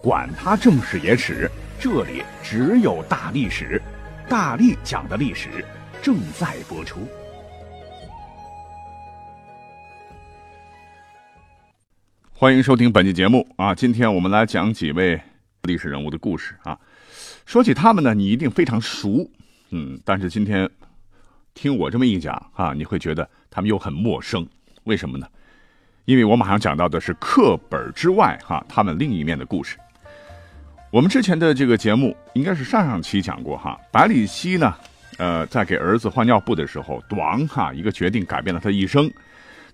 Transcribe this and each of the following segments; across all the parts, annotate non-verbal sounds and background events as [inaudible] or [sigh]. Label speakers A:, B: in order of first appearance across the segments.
A: 管他正史野史。这里只有大历史，大力讲的历史正在播出。欢迎收听本期节目啊！今天我们来讲几位历史人物的故事啊。说起他们呢，你一定非常熟，嗯，但是今天听我这么一讲啊，你会觉得他们又很陌生。为什么呢？因为我马上讲到的是课本之外哈，他们另一面的故事。我们之前的这个节目应该是上上期讲过哈，百里奚呢，呃，在给儿子换尿布的时候，咣哈一个决定改变了他一生，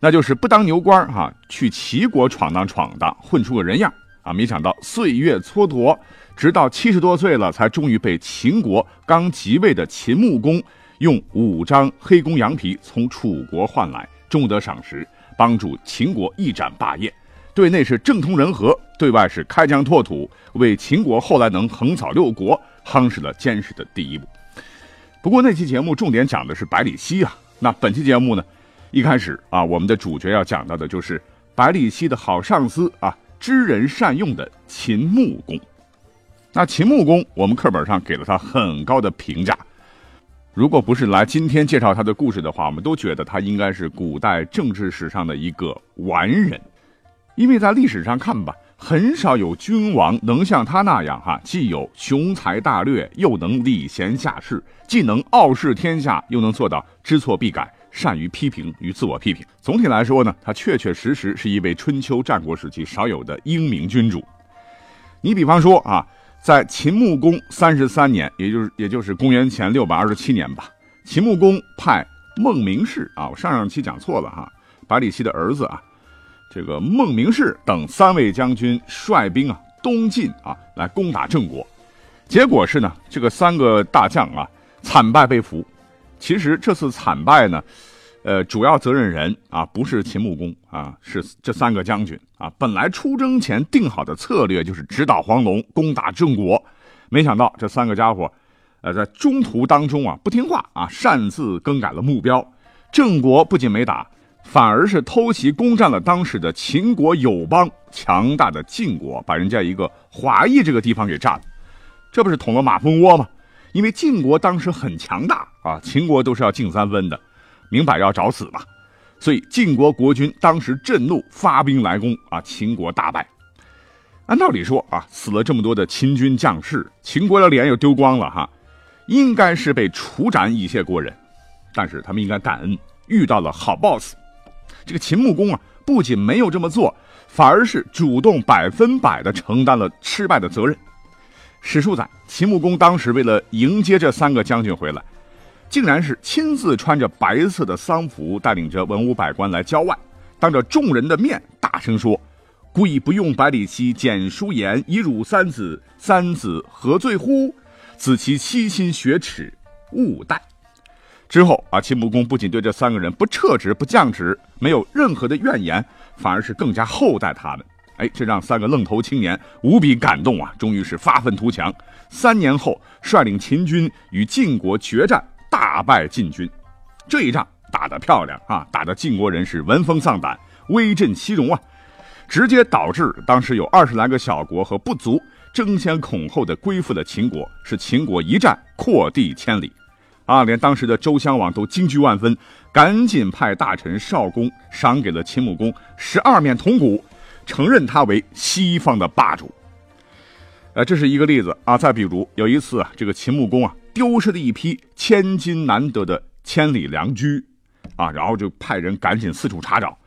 A: 那就是不当牛官哈，去齐国闯荡闯荡，混出个人样啊！没想到岁月蹉跎，直到七十多岁了，才终于被秦国刚即位的秦穆公用五张黑公羊皮从楚国换来，终得赏识，帮助秦国一展霸业。对内是政通人和，对外是开疆拓土，为秦国后来能横扫六国夯实了坚实的第一步。不过那期节目重点讲的是百里奚啊，那本期节目呢，一开始啊，我们的主角要讲到的就是百里奚的好上司啊，知人善用的秦穆公。那秦穆公，我们课本上给了他很高的评价。如果不是来今天介绍他的故事的话，我们都觉得他应该是古代政治史上的一个完人。因为在历史上看吧，很少有君王能像他那样哈，既有雄才大略，又能礼贤下士，既能傲视天下，又能做到知错必改，善于批评与自我批评。总体来说呢，他确确实实是一位春秋战国时期少有的英明君主。你比方说啊，在秦穆公三十三年，也就是也就是公元前六百二十七年吧，秦穆公派孟明视啊，我上上期讲错了哈，百里奚的儿子啊。这个孟明视等三位将军率兵啊东进啊来攻打郑国，结果是呢这个三个大将啊惨败被俘。其实这次惨败呢，呃主要责任人啊不是秦穆公啊，是这三个将军啊。本来出征前定好的策略就是直捣黄龙攻打郑国，没想到这三个家伙，呃在中途当中啊不听话啊擅自更改了目标，郑国不仅没打。反而是偷袭攻占了当时的秦国友邦强大的晋国，把人家一个华邑这个地方给占了，这不是捅了马蜂窝吗？因为晋国当时很强大啊，秦国都是要敬三分的，明摆着要找死嘛。所以晋国国君当时震怒，发兵来攻啊，秦国大败。按道理说啊，死了这么多的秦军将士，秦国的脸又丢光了哈，应该是被处斩以谢国人，但是他们应该感恩，遇到了好 boss。这个秦穆公啊，不仅没有这么做，反而是主动百分百的承担了失败的责任。史书载，秦穆公当时为了迎接这三个将军回来，竟然是亲自穿着白色的丧服，带领着文武百官来郊外，当着众人的面大声说：“故意不用百里奚简书言，以辱三子，三子何罪乎？子其悉心学耻，勿待。”之后啊，秦穆公不仅对这三个人不撤职、不降职，没有任何的怨言，反而是更加厚待他们。哎，这让三个愣头青年无比感动啊！终于是发愤图强。三年后，率领秦军与晋国决战，大败晋军。这一仗打得漂亮啊，打得晋国人是闻风丧胆，威震西戎啊！直接导致当时有二十来个小国和部族争先恐后的归附了秦国，使秦国一战扩地千里。啊！连当时的周襄王都惊惧万分，赶紧派大臣少公赏给了秦穆公十二面铜鼓，承认他为西方的霸主。呃，这是一个例子啊。再比如有一次啊，这个秦穆公啊丢失了一批千金难得的千里良驹，啊，然后就派人赶紧四处查找，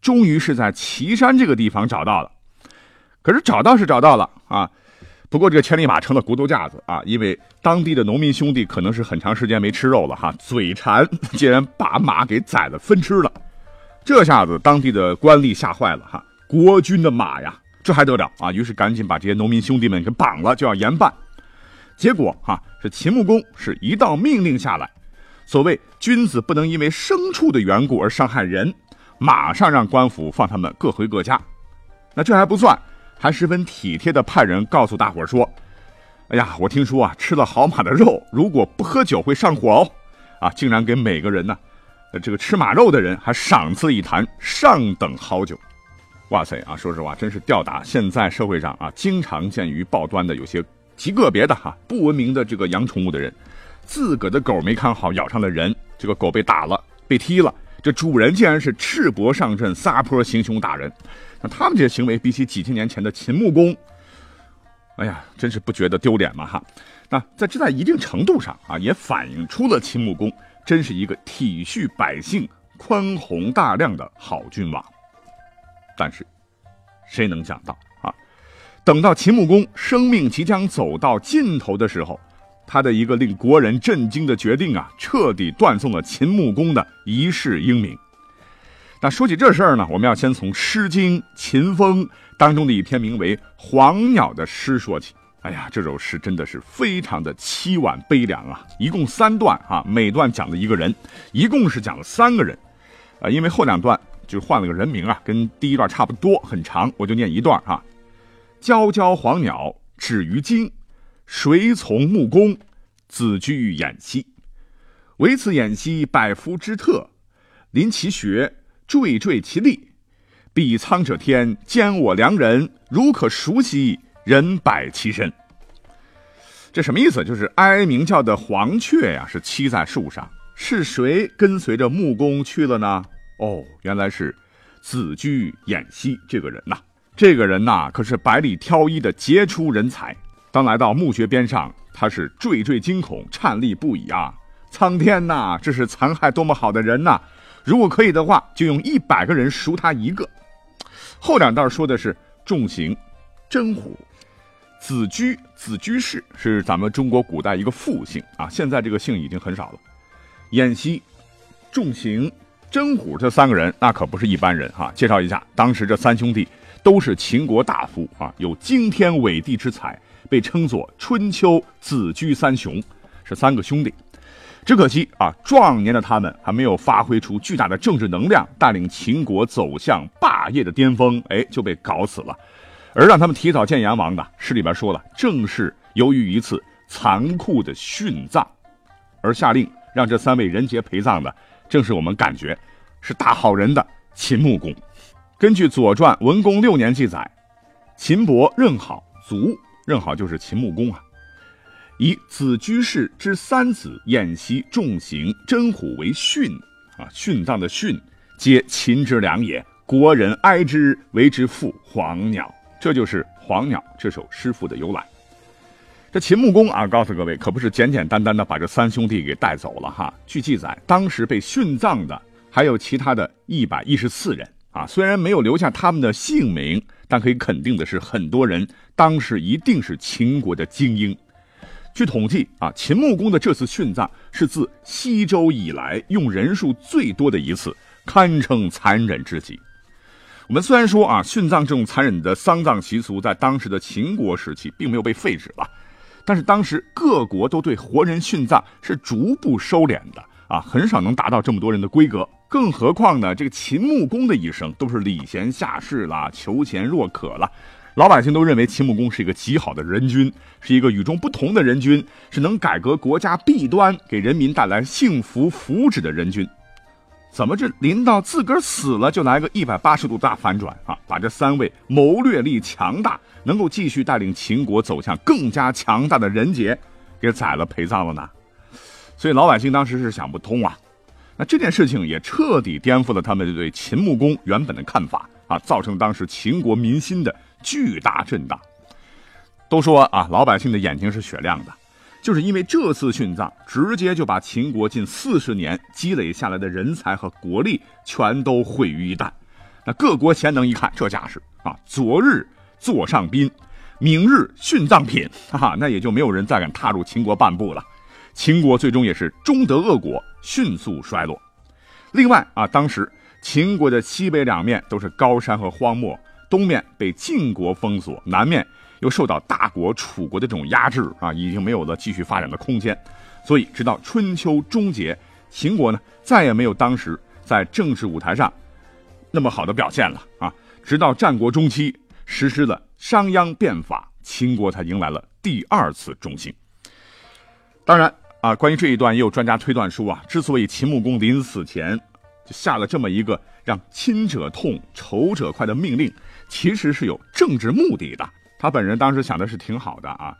A: 终于是在岐山这个地方找到了。可是找到是找到了啊。不过这个千里马成了骨头架子啊，因为当地的农民兄弟可能是很长时间没吃肉了哈，嘴馋竟然把马给宰了分吃了，这下子当地的官吏吓坏了哈，国君的马呀，这还得了啊？于是赶紧把这些农民兄弟们给绑了，就要严办。结果哈是秦穆公是一道命令下来，所谓君子不能因为牲畜的缘故而伤害人，马上让官府放他们各回各家。那这还不算，还十分体贴的派人告诉大伙说：“哎呀，我听说啊，吃了好马的肉，如果不喝酒会上火哦。”啊，竟然给每个人呢，这个吃马肉的人还赏赐一坛上等好酒。哇塞啊，说实话，真是吊打现在社会上啊经常见于报端的有些极个别的哈不文明的这个养宠物的人，自个的狗没看好咬上了人，这个狗被打了被踢了，这主人竟然是赤膊上阵撒泼行凶打人，他们这些行为比起几千年前的秦穆公，哎呀，真是不觉得丢脸吗哈？那在这在一定程度上啊，也反映出了秦穆公真是一个体恤百姓、宽宏大量的好君王。但是，谁能想到啊？等到秦穆公生命即将走到尽头的时候，他的一个令国人震惊的决定啊，彻底断送了秦穆公的一世英名。那说起这事儿呢，我们要先从《诗经·秦风》当中的一篇名为《黄鸟》的诗说起。哎呀，这首诗真的是非常的凄婉悲凉啊！一共三段啊，每段讲了一个人，一共是讲了三个人。啊，因为后两段。就换了个人名啊，跟第一段差不多，很长，我就念一段啊。皎皎黄鸟止于京，谁从穆公？子居偃息。唯此演兮，百夫之特。临其穴，惴惴其力。比苍者天，兼我良人。如可熟悉，人百其身。这什么意思？就是哀鸣叫的黄雀呀，是栖在树上。是谁跟随着穆公去了呢？哦，原来是子居偃息这个人呐，这个人呐可是百里挑一的杰出人才。当来到墓穴边上，他是惴惴惊恐，颤栗不已啊！苍天呐，这是残害多么好的人呐！如果可以的话，就用一百个人赎他一个。后两段说的是重刑真虎，子居子居士是咱们中国古代一个复姓啊，现在这个姓已经很少了。偃息重刑。真虎这三个人那可不是一般人哈，介绍一下，当时这三兄弟都是秦国大夫啊，有惊天伟地之才，被称作春秋子居三雄，是三个兄弟。只可惜啊，壮年的他们还没有发挥出巨大的政治能量，带领秦国走向霸业的巅峰，哎，就被搞死了。而让他们提早见阎王的，诗里边说了，正是由于一次残酷的殉葬，而下令让这三位人杰陪葬的。正是我们感觉是大好人的秦穆公。根据《左传·文公六年》记载，秦伯任好卒，任好就是秦穆公啊，以子居士之三子偃息、重刑、真虎为殉啊，殉葬的殉，皆秦之良也。国人哀之，为之父黄鸟。这就是《黄鸟》这首诗赋的由来。这秦穆公啊，告诉各位，可不是简简单单的把这三兄弟给带走了哈。据记载，当时被殉葬的还有其他的一百一十四人啊。虽然没有留下他们的姓名，但可以肯定的是，很多人当时一定是秦国的精英。据统计啊，秦穆公的这次殉葬是自西周以来用人数最多的一次，堪称残忍之极。我们虽然说啊，殉葬这种残忍的丧葬习俗在当时的秦国时期并没有被废止了。但是当时各国都对活人殉葬是逐步收敛的啊，很少能达到这么多人的规格。更何况呢，这个秦穆公的一生都是礼贤下士啦，求贤若渴了，老百姓都认为秦穆公是一个极好的人君，是一个与众不同的人君，是能改革国家弊端，给人民带来幸福福祉的人君。怎么这临到自个儿死了就来个一百八十度大反转啊？把这三位谋略力强大、能够继续带领秦国走向更加强大的人杰给宰了陪葬了呢？所以老百姓当时是想不通啊。那这件事情也彻底颠覆了他们对秦穆公原本的看法啊，造成当时秦国民心的巨大震荡。都说啊，老百姓的眼睛是雪亮的。就是因为这次殉葬，直接就把秦国近四十年积累下来的人才和国力全都毁于一旦。那各国贤能一看，这架势啊，昨日座上宾，明日殉葬品，[laughs] 哈哈，那也就没有人再敢踏入秦国半步了。秦国最终也是终得恶果，迅速衰落。另外啊，当时秦国的西北两面都是高山和荒漠，东面被晋国封锁，南面。又受到大国楚国的这种压制啊，已经没有了继续发展的空间。所以，直到春秋终结，秦国呢再也没有当时在政治舞台上那么好的表现了啊。直到战国中期实施了商鞅变法，秦国才迎来了第二次中兴。当然啊，关于这一段也有专家推断说啊，之所以秦穆公临死前就下了这么一个让亲者痛、仇者快的命令，其实是有政治目的的。他本人当时想的是挺好的啊，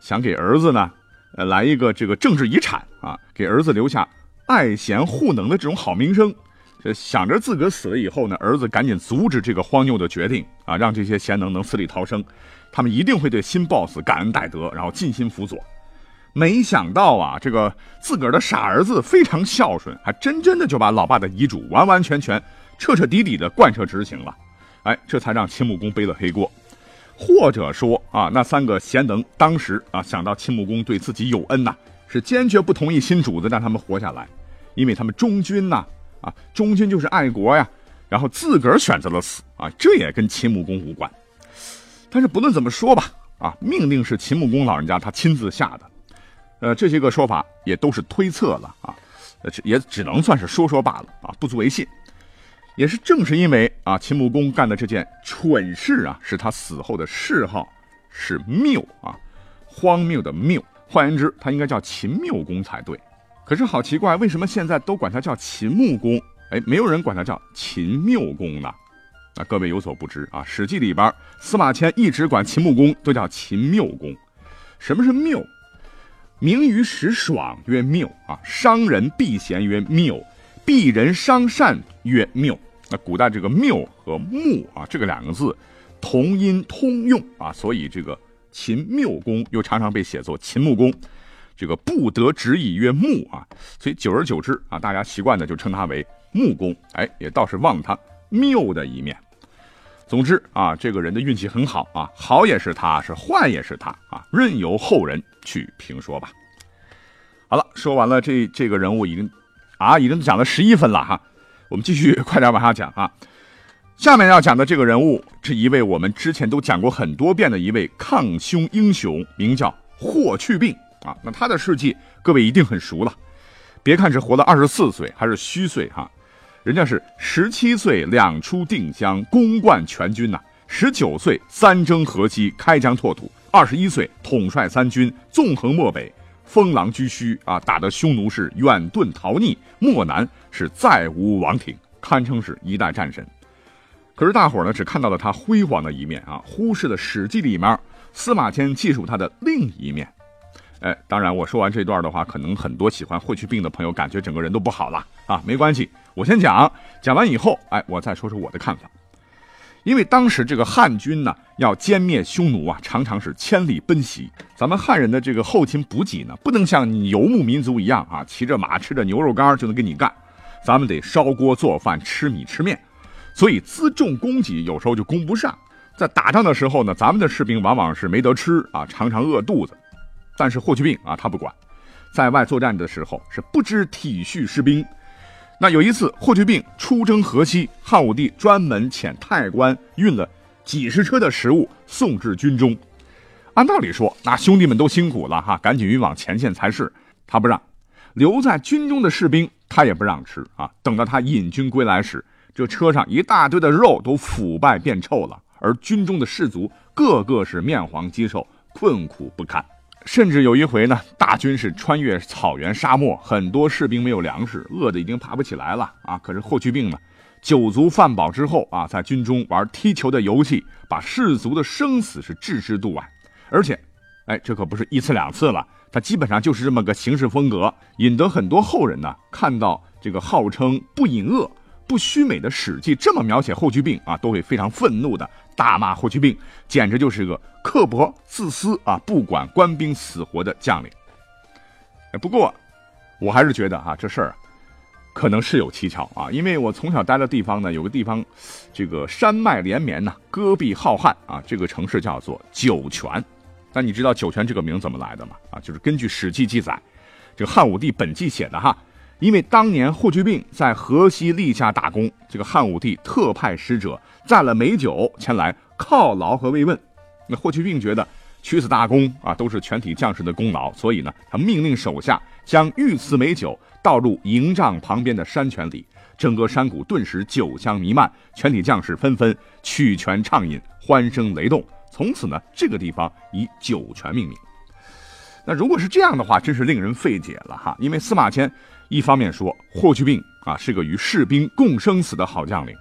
A: 想给儿子呢。呃，来一个这个政治遗产啊，给儿子留下爱贤护能的这种好名声。这想着自个死了以后呢，儿子赶紧阻止这个荒谬的决定啊，让这些贤能能死里逃生。他们一定会对新 boss 感恩戴德，然后尽心辅佐。没想到啊，这个自个儿的傻儿子非常孝顺，还真真的就把老爸的遗嘱完完全全、彻彻底底的贯彻执行了。哎，这才让秦穆公背了黑锅。或者说啊，那三个贤能当时啊想到秦穆公对自己有恩呐，是坚决不同意新主子让他们活下来，因为他们忠君呐啊，忠君就是爱国呀，然后自个儿选择了死啊，这也跟秦穆公无关。但是不论怎么说吧，啊，命令是秦穆公老人家他亲自下的，呃，这些个说法也都是推测了啊，也只能算是说说罢了啊，不足为信。也是正是因为啊，秦穆公干的这件蠢事啊，使他死后的谥号是谬啊，荒谬的谬。换言之，他应该叫秦缪公才对。可是好奇怪，为什么现在都管他叫秦穆公？哎，没有人管他叫秦缪公呢？那各位有所不知啊，《史记》里边司马迁一直管秦穆公都叫秦缪公。什么是谬？名于时爽曰谬啊，伤人避嫌曰谬。鄙人伤善曰谬，那古代这个谬和木啊，这个两个字同音通用啊，所以这个秦缪公又常常被写作秦穆公。这个不得直以曰穆啊，所以久而久之啊，大家习惯的就称他为穆公。哎，也倒是忘了他谬的一面。总之啊，这个人的运气很好啊，好也是他，是坏也是他啊，任由后人去评说吧。好了，说完了这这个人物已经。啊，已经讲了十一分了哈，我们继续 [laughs] 快点往下讲啊。下面要讲的这个人物是一位我们之前都讲过很多遍的一位抗匈英雄，名叫霍去病啊。那他的事迹各位一定很熟了，别看是活了二十四岁，还是虚岁哈，人家是十七岁两出定襄，攻冠全军呐；十九岁三征河西，开疆拓土；二十一岁统帅三军，纵横漠北。封狼居胥啊，打得匈奴是远遁逃匿，漠南是再无王庭，堪称是一代战神。可是大伙儿呢，只看到了他辉煌的一面啊，忽视了《史记》里面司马迁记述他的另一面。哎，当然我说完这段的话，可能很多喜欢霍去病的朋友感觉整个人都不好了啊，没关系，我先讲，讲完以后，哎，我再说说我的看法。因为当时这个汉军呢，要歼灭匈奴啊，常常是千里奔袭。咱们汉人的这个后勤补给呢，不能像游牧民族一样啊，骑着马吃着牛肉干就能跟你干。咱们得烧锅做饭，吃米吃面，所以辎重供给有时候就供不上。在打仗的时候呢，咱们的士兵往往是没得吃啊，常常饿肚子。但是霍去病啊，他不管，在外作战的时候是不知体恤士兵。那有一次，霍去病出征河西，汉武帝专门遣太官运了几十车的食物送至军中。按道理说，那兄弟们都辛苦了哈，赶紧运往前线才是。他不让，留在军中的士兵他也不让吃啊。等到他引军归来时，这车上一大堆的肉都腐败变臭了，而军中的士卒个个是面黄肌瘦，困苦不堪。甚至有一回呢，大军是穿越草原沙漠，很多士兵没有粮食，饿得已经爬不起来了啊！可是霍去病呢，酒足饭饱之后啊，在军中玩踢球的游戏，把士卒的生死是置之度外。而且，哎，这可不是一次两次了，他基本上就是这么个行事风格，引得很多后人呢看到这个号称不隐恶。不虚美的《史记》这么描写霍去病啊，都会非常愤怒的大骂霍去病，简直就是个刻薄、自私啊，不管官兵死活的将领。不过，我还是觉得啊，这事儿可能是有蹊跷啊，因为我从小待的地方呢，有个地方，这个山脉连绵呐，戈壁浩瀚啊，这个城市叫做酒泉。那你知道酒泉这个名怎么来的吗？啊，就是根据《史记》记载，这个汉武帝本纪写的哈。因为当年霍去病在河西立下大功，这个汉武帝特派使者载了美酒前来犒劳和慰问。那霍去病觉得取此大功啊，都是全体将士的功劳，所以呢，他命令手下将御赐美酒倒入营帐旁边的山泉里，整个山谷顿时酒香弥漫，全体将士纷纷取泉畅饮，欢声雷动。从此呢，这个地方以酒泉命名。那如果是这样的话，真是令人费解了哈。因为司马迁一方面说霍去病啊是个与士兵共生死的好将领，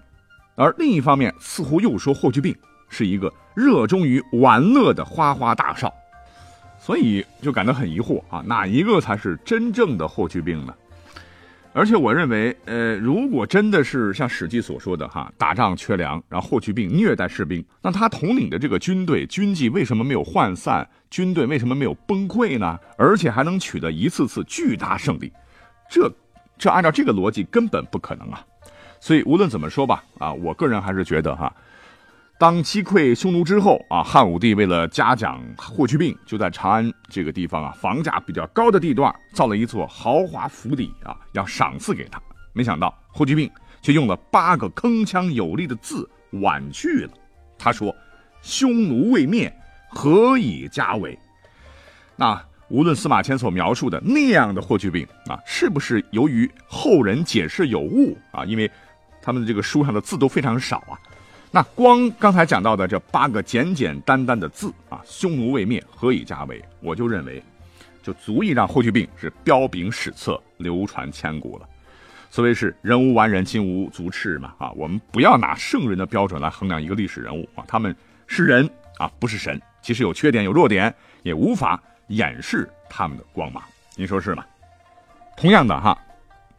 A: 而另一方面似乎又说霍去病是一个热衷于玩乐的花花大少，所以就感到很疑惑啊，哪一个才是真正的霍去病呢？而且我认为，呃，如果真的是像《史记》所说的哈，打仗缺粮，然后霍去病虐待士兵，那他统领的这个军队军纪为什么没有涣散？军队为什么没有崩溃呢？而且还能取得一次次巨大胜利？这，这按照这个逻辑根本不可能啊！所以无论怎么说吧，啊，我个人还是觉得哈。当击溃匈奴之后啊，汉武帝为了嘉奖霍去病，就在长安这个地方啊，房价比较高的地段造了一座豪华府邸啊，要赏赐给他。没想到霍去病却用了八个铿锵有力的字婉拒了。他说：“匈奴未灭，何以家为？”那无论司马迁所描述的那样的霍去病啊，是不是由于后人解释有误啊？因为他们的这个书上的字都非常少啊。那光刚才讲到的这八个简简单单的字啊，“匈奴未灭，何以家为？”我就认为，就足以让霍去病是彪炳史册，流传千古了。所谓是人无完人，金无足赤嘛啊，我们不要拿圣人的标准来衡量一个历史人物啊，他们是人啊，不是神，即使有缺点有弱点，也无法掩饰他们的光芒。您说是吗？同样的哈。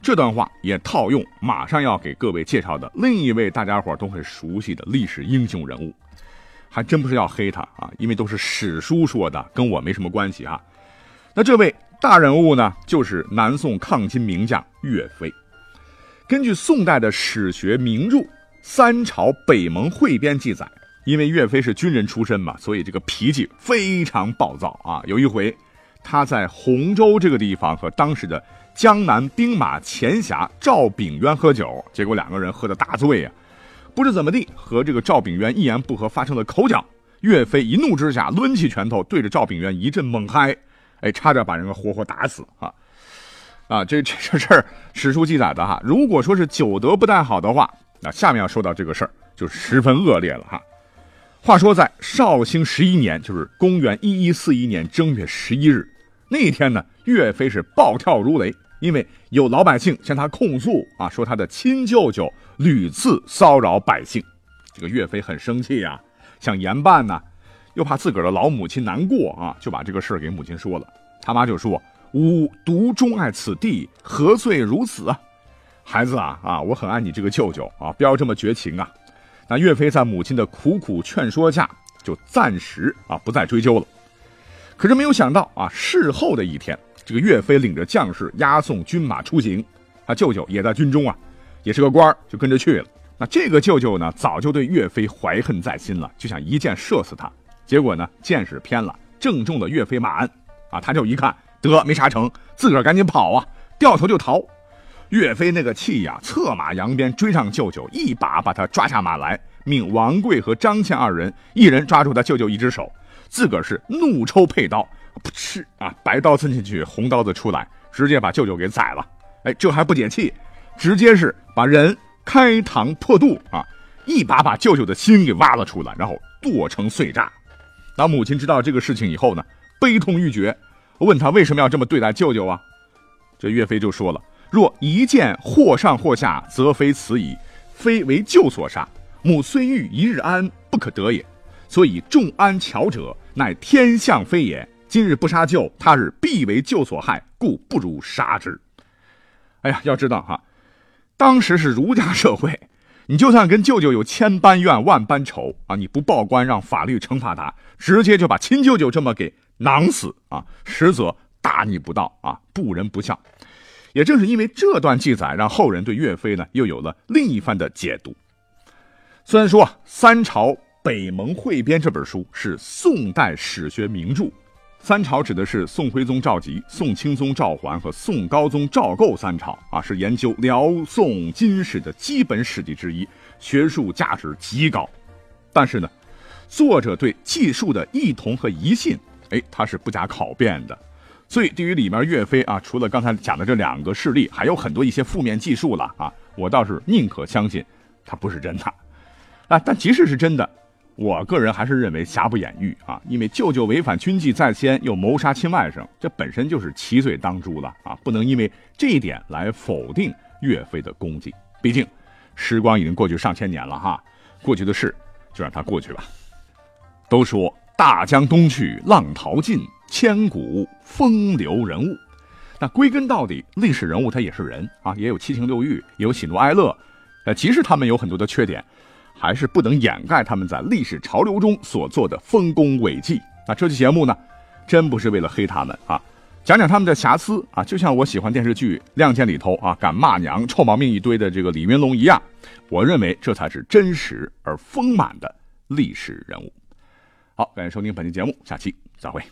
A: 这段话也套用马上要给各位介绍的另一位大家伙都很熟悉的历史英雄人物，还真不是要黑他啊，因为都是史书说的，跟我没什么关系哈。那这位大人物呢，就是南宋抗金名将岳飞。根据宋代的史学名著《三朝北盟汇编》记载，因为岳飞是军人出身嘛，所以这个脾气非常暴躁啊。有一回，他在洪州这个地方和当时的。江南兵马前辖赵炳渊喝酒，结果两个人喝得大醉啊！不知怎么地，和这个赵炳渊一言不合发生了口角。岳飞一怒之下抡起拳头对着赵炳渊一阵猛嗨，哎，差点把人给活活打死啊！啊，这这这事儿史书记载的哈。如果说是酒德不太好的话，那下面要说到这个事儿就十分恶劣了哈。话说在绍兴十一年，就是公元一一四一年正月十一日。那一天呢，岳飞是暴跳如雷，因为有老百姓向他控诉啊，说他的亲舅舅屡次骚扰百姓。这个岳飞很生气啊，想严办呢，又怕自个儿的老母亲难过啊，就把这个事儿给母亲说了。他妈就说：“吾独钟爱此地，何罪如此啊？孩子啊啊，我很爱你这个舅舅啊，不要这么绝情啊。”那岳飞在母亲的苦苦劝说下，就暂时啊不再追究了。可是没有想到啊，事后的一天，这个岳飞领着将士押送军马出行，他舅舅也在军中啊，也是个官儿就跟着去了。那这个舅舅呢，早就对岳飞怀恨在心了，就想一箭射死他。结果呢，箭矢偏了，正中了岳飞马鞍。啊，他就一看得没杀成，自个儿赶紧跑啊，掉头就逃。岳飞那个气呀，策马扬鞭追上舅舅，一把把他抓下马来，命王贵和张倩二人一人抓住他舅舅一只手。自个儿是怒抽佩刀，噗嗤啊，白刀刺进去，红刀子出来，直接把舅舅给宰了。哎，这还不解气，直接是把人开膛破肚啊，一把把舅舅的心给挖了出来，然后剁成碎渣。当母亲知道这个事情以后呢，悲痛欲绝，问他为什么要这么对待舅舅啊？这岳飞就说了：若一剑或上或下，则非此矣，非为舅所杀。母虽欲一日安，不可得也。所以众安巧者。乃天象非也。今日不杀舅，他日必为舅所害，故不如杀之。哎呀，[laughs] 要知道哈，当时是儒家社会，你就算跟舅舅有千般怨、万般仇啊，你不报官，让法律惩罚他，直接就把亲舅舅这么给囊死啊，实则大逆不道啊，不仁不孝。也正是因为这段记载，让后人对岳飞呢又有了另一番的解读。虽然说三朝。《北盟汇编》这本书是宋代史学名著，三朝指的是宋徽宗赵佶、宋钦宗赵桓和宋高宗赵构三朝啊，是研究辽宋金史的基本史籍之一，学术价值极高。但是呢，作者对记述的异同和疑信，哎，他是不加考辩的。所以，对于里面岳飞啊，除了刚才讲的这两个事例，还有很多一些负面记述了啊，我倒是宁可相信他不是真的。啊，但即使是真的，我个人还是认为瑕不掩瑜啊，因为舅舅违反军纪在先，又谋杀亲外甥，这本身就是奇罪当诛了啊，不能因为这一点来否定岳飞的功绩。毕竟，时光已经过去上千年了哈，过去的事就让它过去吧。都说大江东去，浪淘尽。千古风流人物，那归根到底，历史人物他也是人啊，也有七情六欲，也有喜怒哀乐。呃，即使他们有很多的缺点，还是不能掩盖他们在历史潮流中所做的丰功伟绩。那这期节目呢，真不是为了黑他们啊，讲讲他们的瑕疵啊，就像我喜欢电视剧《亮剑》里头啊，敢骂娘、臭毛病一堆的这个李云龙一样。我认为这才是真实而丰满的历史人物。好，感谢收听本期节目，下期再会。